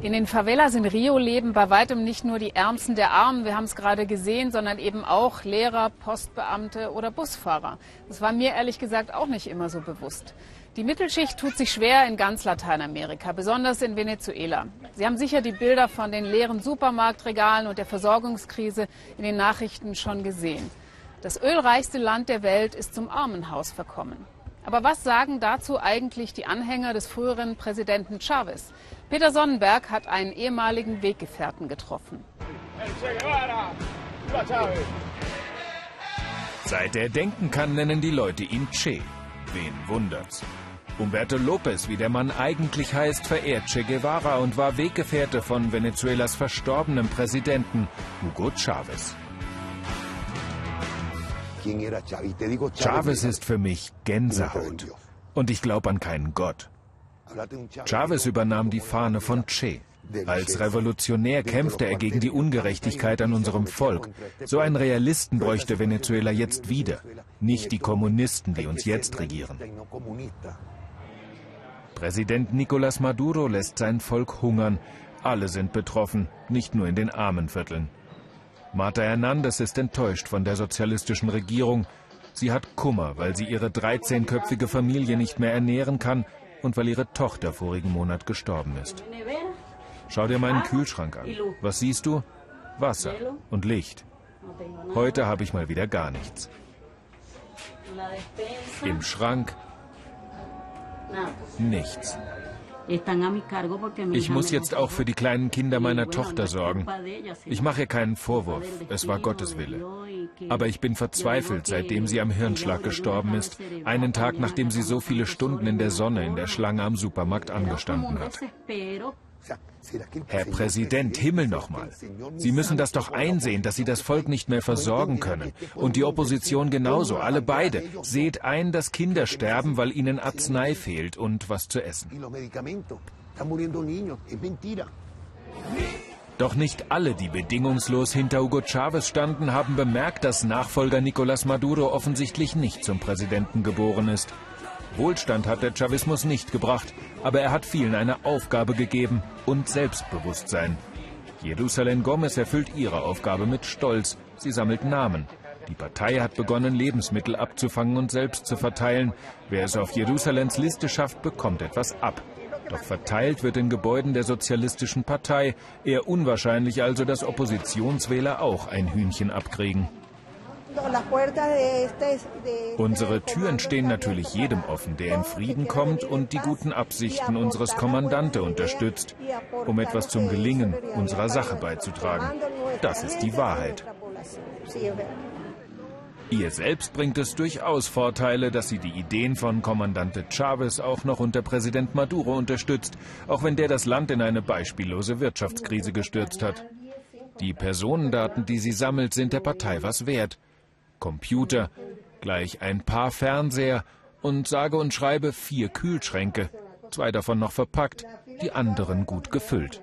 In den Favelas in Rio leben bei weitem nicht nur die Ärmsten der Armen, wir haben es gerade gesehen, sondern eben auch Lehrer, Postbeamte oder Busfahrer. Das war mir ehrlich gesagt auch nicht immer so bewusst. Die Mittelschicht tut sich schwer in ganz Lateinamerika, besonders in Venezuela. Sie haben sicher die Bilder von den leeren Supermarktregalen und der Versorgungskrise in den Nachrichten schon gesehen. Das ölreichste Land der Welt ist zum Armenhaus verkommen. Aber was sagen dazu eigentlich die Anhänger des früheren Präsidenten Chavez? Peter Sonnenberg hat einen ehemaligen Weggefährten getroffen. Seit er denken kann, nennen die Leute ihn Che. Wen wundert's? Humberto Lopez, wie der Mann eigentlich heißt, verehrt Che Guevara und war Weggefährte von Venezuelas verstorbenem Präsidenten Hugo Chavez. Chavez ist für mich Gänsehaut. Und ich glaube an keinen Gott. Chavez übernahm die Fahne von Che. Als Revolutionär kämpfte er gegen die Ungerechtigkeit an unserem Volk. So einen Realisten bräuchte Venezuela jetzt wieder, nicht die Kommunisten, die uns jetzt regieren. Präsident Nicolás Maduro lässt sein Volk hungern. Alle sind betroffen, nicht nur in den armen Vierteln. Marta Hernandez ist enttäuscht von der sozialistischen Regierung. Sie hat Kummer, weil sie ihre 13-köpfige Familie nicht mehr ernähren kann und weil ihre Tochter vorigen Monat gestorben ist. Schau dir meinen Kühlschrank an. Was siehst du? Wasser und Licht. Heute habe ich mal wieder gar nichts. Im Schrank nichts. Ich muss jetzt auch für die kleinen Kinder meiner Tochter sorgen. Ich mache keinen Vorwurf, es war Gottes Wille. Aber ich bin verzweifelt, seitdem sie am Hirnschlag gestorben ist, einen Tag nachdem sie so viele Stunden in der Sonne in der Schlange am Supermarkt angestanden hat. Herr Präsident, Himmel nochmal. Sie müssen das doch einsehen, dass Sie das Volk nicht mehr versorgen können. Und die Opposition genauso, alle beide. Seht ein, dass Kinder sterben, weil ihnen Arznei fehlt und was zu essen. Doch nicht alle, die bedingungslos hinter Hugo Chavez standen, haben bemerkt, dass Nachfolger Nicolás Maduro offensichtlich nicht zum Präsidenten geboren ist. Wohlstand hat der Chavismus nicht gebracht, aber er hat vielen eine Aufgabe gegeben und Selbstbewusstsein. Jerusalem Gomez erfüllt ihre Aufgabe mit Stolz. Sie sammelt Namen. Die Partei hat begonnen, Lebensmittel abzufangen und selbst zu verteilen. Wer es auf Jerusalems Liste schafft, bekommt etwas ab. Doch verteilt wird in Gebäuden der Sozialistischen Partei. Eher unwahrscheinlich also, dass Oppositionswähler auch ein Hühnchen abkriegen. Unsere Türen stehen natürlich jedem offen, der in Frieden kommt und die guten Absichten unseres Kommandante unterstützt, um etwas zum Gelingen unserer Sache beizutragen. Das ist die Wahrheit. Ihr selbst bringt es durchaus Vorteile, dass sie die Ideen von Kommandante Chavez auch noch unter Präsident Maduro unterstützt, auch wenn der das Land in eine beispiellose Wirtschaftskrise gestürzt hat. Die Personendaten, die sie sammelt, sind der Partei was wert. Computer, gleich ein paar Fernseher und sage und schreibe vier Kühlschränke, zwei davon noch verpackt, die anderen gut gefüllt.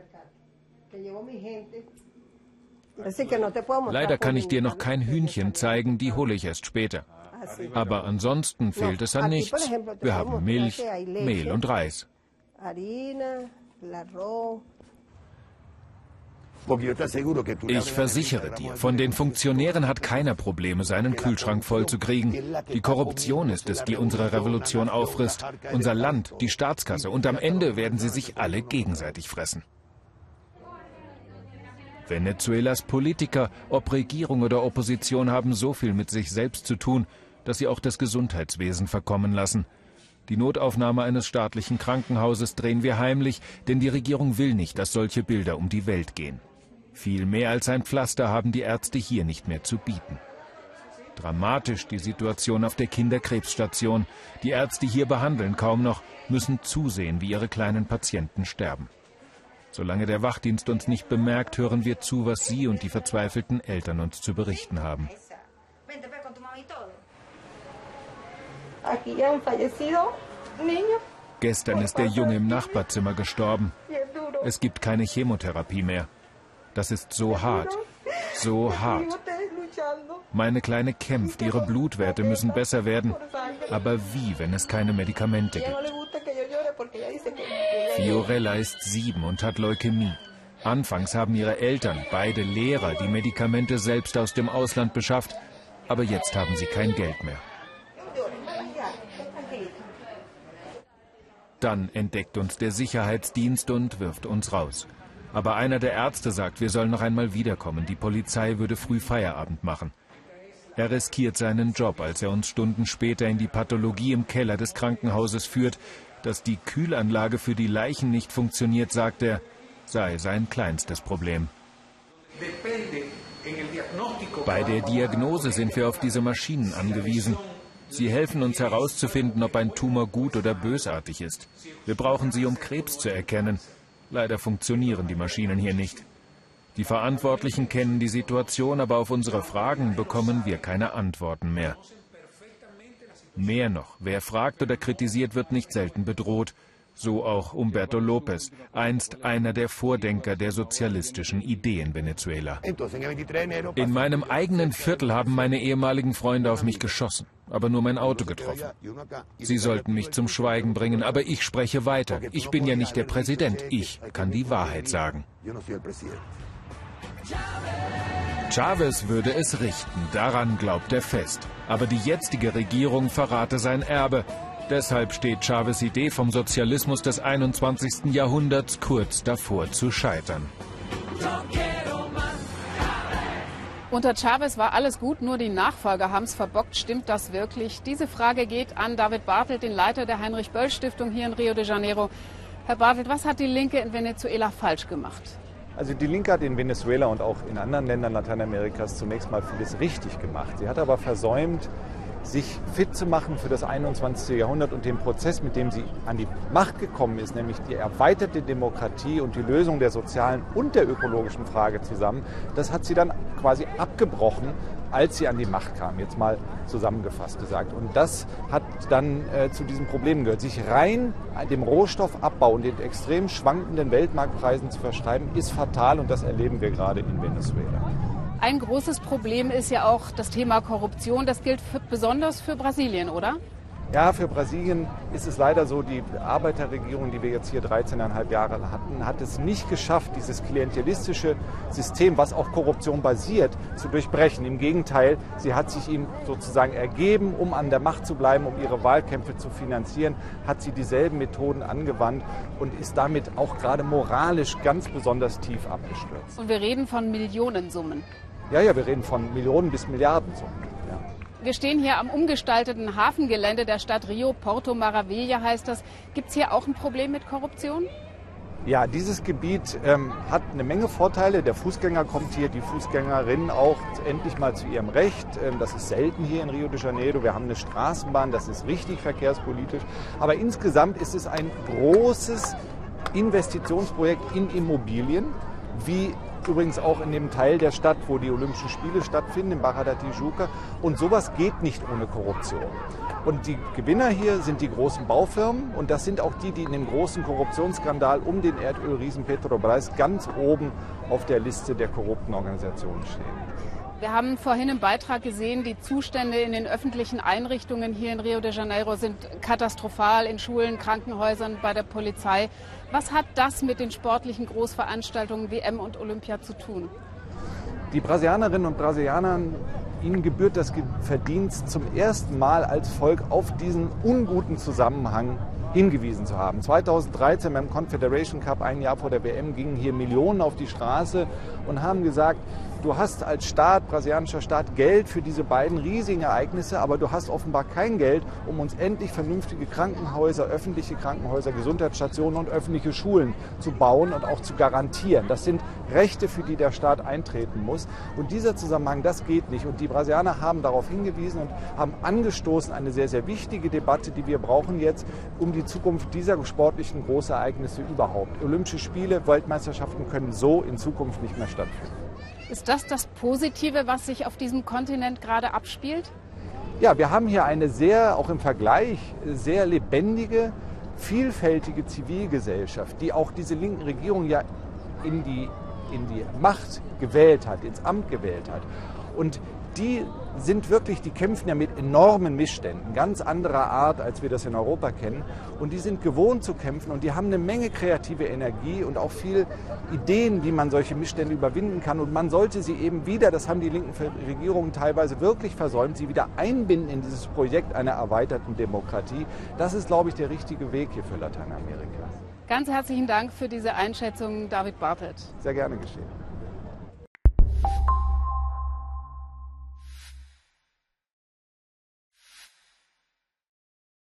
Leider kann ich dir noch kein Hühnchen zeigen, die hole ich erst später. Aber ansonsten fehlt es an nichts. Wir haben Milch, Mehl und Reis. Ich versichere dir, von den Funktionären hat keiner Probleme, seinen Kühlschrank vollzukriegen. Die Korruption ist es, die unsere Revolution auffrisst, unser Land, die Staatskasse und am Ende werden sie sich alle gegenseitig fressen. Venezuelas Politiker, ob Regierung oder Opposition, haben so viel mit sich selbst zu tun, dass sie auch das Gesundheitswesen verkommen lassen. Die Notaufnahme eines staatlichen Krankenhauses drehen wir heimlich, denn die Regierung will nicht, dass solche Bilder um die Welt gehen. Viel mehr als ein Pflaster haben die Ärzte hier nicht mehr zu bieten. Dramatisch die Situation auf der Kinderkrebsstation. Die Ärzte hier behandeln kaum noch, müssen zusehen, wie ihre kleinen Patienten sterben. Solange der Wachdienst uns nicht bemerkt, hören wir zu, was Sie und die verzweifelten Eltern uns zu berichten haben. Gestern ist der Junge im Nachbarzimmer gestorben. Es gibt keine Chemotherapie mehr. Das ist so hart, so hart. Meine Kleine kämpft, ihre Blutwerte müssen besser werden. Aber wie, wenn es keine Medikamente gibt? Fiorella ist sieben und hat Leukämie. Anfangs haben ihre Eltern, beide Lehrer, die Medikamente selbst aus dem Ausland beschafft, aber jetzt haben sie kein Geld mehr. Dann entdeckt uns der Sicherheitsdienst und wirft uns raus. Aber einer der Ärzte sagt, wir sollen noch einmal wiederkommen. Die Polizei würde früh Feierabend machen. Er riskiert seinen Job, als er uns Stunden später in die Pathologie im Keller des Krankenhauses führt. Dass die Kühlanlage für die Leichen nicht funktioniert, sagt er, sei sein kleinstes Problem. Bei der Diagnose sind wir auf diese Maschinen angewiesen. Sie helfen uns herauszufinden, ob ein Tumor gut oder bösartig ist. Wir brauchen sie, um Krebs zu erkennen. Leider funktionieren die Maschinen hier nicht. Die Verantwortlichen kennen die Situation, aber auf unsere Fragen bekommen wir keine Antworten mehr. Mehr noch, wer fragt oder kritisiert, wird nicht selten bedroht. So auch Umberto Lopez, einst einer der Vordenker der sozialistischen Idee in Venezuela. In meinem eigenen Viertel haben meine ehemaligen Freunde auf mich geschossen, aber nur mein Auto getroffen. Sie sollten mich zum Schweigen bringen, aber ich spreche weiter. Ich bin ja nicht der Präsident, ich kann die Wahrheit sagen. Chavez würde es richten, daran glaubt er fest. Aber die jetzige Regierung verrate sein Erbe. Deshalb steht Chavez Idee vom Sozialismus des 21. Jahrhunderts kurz davor zu scheitern. Unter Chavez war alles gut, nur die Nachfolger haben es verbockt. Stimmt das wirklich? Diese Frage geht an David Bartelt, den Leiter der Heinrich-Böll-Stiftung hier in Rio de Janeiro. Herr Bartelt, was hat die Linke in Venezuela falsch gemacht? Also die Linke hat in Venezuela und auch in anderen Ländern Lateinamerikas zunächst mal vieles richtig gemacht. Sie hat aber versäumt, sich fit zu machen für das 21. Jahrhundert und den Prozess, mit dem sie an die Macht gekommen ist, nämlich die erweiterte Demokratie und die Lösung der sozialen und der ökologischen Frage zusammen, das hat sie dann quasi abgebrochen, als sie an die Macht kam, jetzt mal zusammengefasst gesagt. Und das hat dann äh, zu diesen Problemen gehört. Sich rein dem Rohstoffabbau und den extrem schwankenden Weltmarktpreisen zu verschreiben, ist fatal und das erleben wir gerade in Venezuela. Ein großes Problem ist ja auch das Thema Korruption. Das gilt für, besonders für Brasilien, oder? Ja, für Brasilien ist es leider so, die Arbeiterregierung, die wir jetzt hier 13,5 Jahre hatten, hat es nicht geschafft, dieses klientelistische System, was auf Korruption basiert, zu durchbrechen. Im Gegenteil, sie hat sich ihm sozusagen ergeben, um an der Macht zu bleiben, um ihre Wahlkämpfe zu finanzieren, hat sie dieselben Methoden angewandt und ist damit auch gerade moralisch ganz besonders tief abgestürzt. Und wir reden von Millionensummen. Ja, ja, wir reden von Millionen bis Milliardensummen. Ja. Wir stehen hier am umgestalteten Hafengelände der Stadt Rio, Porto Maravilla heißt das. Gibt es hier auch ein Problem mit Korruption? Ja, dieses Gebiet ähm, hat eine Menge Vorteile. Der Fußgänger kommt hier, die Fußgängerin auch endlich mal zu ihrem Recht. Ähm, das ist selten hier in Rio de Janeiro. Wir haben eine Straßenbahn, das ist richtig verkehrspolitisch. Aber insgesamt ist es ein großes Investitionsprojekt in Immobilien, wie übrigens auch in dem Teil der Stadt, wo die Olympischen Spiele stattfinden, in Barra da Tijuca. Und sowas geht nicht ohne Korruption. Und die Gewinner hier sind die großen Baufirmen und das sind auch die, die in dem großen Korruptionsskandal um den Erdölriesen Petrobras ganz oben auf der Liste der korrupten Organisationen stehen. Wir haben vorhin im Beitrag gesehen, die Zustände in den öffentlichen Einrichtungen hier in Rio de Janeiro sind katastrophal, in Schulen, Krankenhäusern, bei der Polizei. Was hat das mit den sportlichen Großveranstaltungen wie M und Olympia zu tun? Die Brasilianerinnen und Brasilianer, ihnen gebührt das Verdienst, zum ersten Mal als Volk auf diesen unguten Zusammenhang hingewiesen zu haben. 2013 beim Confederation Cup, ein Jahr vor der WM, gingen hier Millionen auf die Straße und haben gesagt, du hast als Staat, brasilianischer Staat, Geld für diese beiden riesigen Ereignisse, aber du hast offenbar kein Geld, um uns endlich vernünftige Krankenhäuser, öffentliche Krankenhäuser, Gesundheitsstationen und öffentliche Schulen zu bauen und auch zu garantieren. Das sind Rechte, für die der Staat eintreten muss. Und dieser Zusammenhang, das geht nicht. Und die Brasilianer haben darauf hingewiesen und haben angestoßen eine sehr, sehr wichtige Debatte, die wir brauchen jetzt, um die Zukunft dieser sportlichen Großereignisse überhaupt. Olympische Spiele, Weltmeisterschaften können so in Zukunft nicht mehr stattfinden. Ist das das Positive, was sich auf diesem Kontinent gerade abspielt? Ja, wir haben hier eine sehr, auch im Vergleich, sehr lebendige, vielfältige Zivilgesellschaft, die auch diese linken Regierung ja in die, in die Macht gewählt hat, ins Amt gewählt hat. Und die sind wirklich, die kämpfen ja mit enormen Missständen, ganz anderer Art, als wir das in Europa kennen. Und die sind gewohnt zu kämpfen und die haben eine Menge kreative Energie und auch viel Ideen, wie man solche Missstände überwinden kann. Und man sollte sie eben wieder, das haben die linken Regierungen teilweise wirklich versäumt, sie wieder einbinden in dieses Projekt einer erweiterten Demokratie. Das ist, glaube ich, der richtige Weg hier für Lateinamerika. Ganz herzlichen Dank für diese Einschätzung, David Bartelt. Sehr gerne geschehen.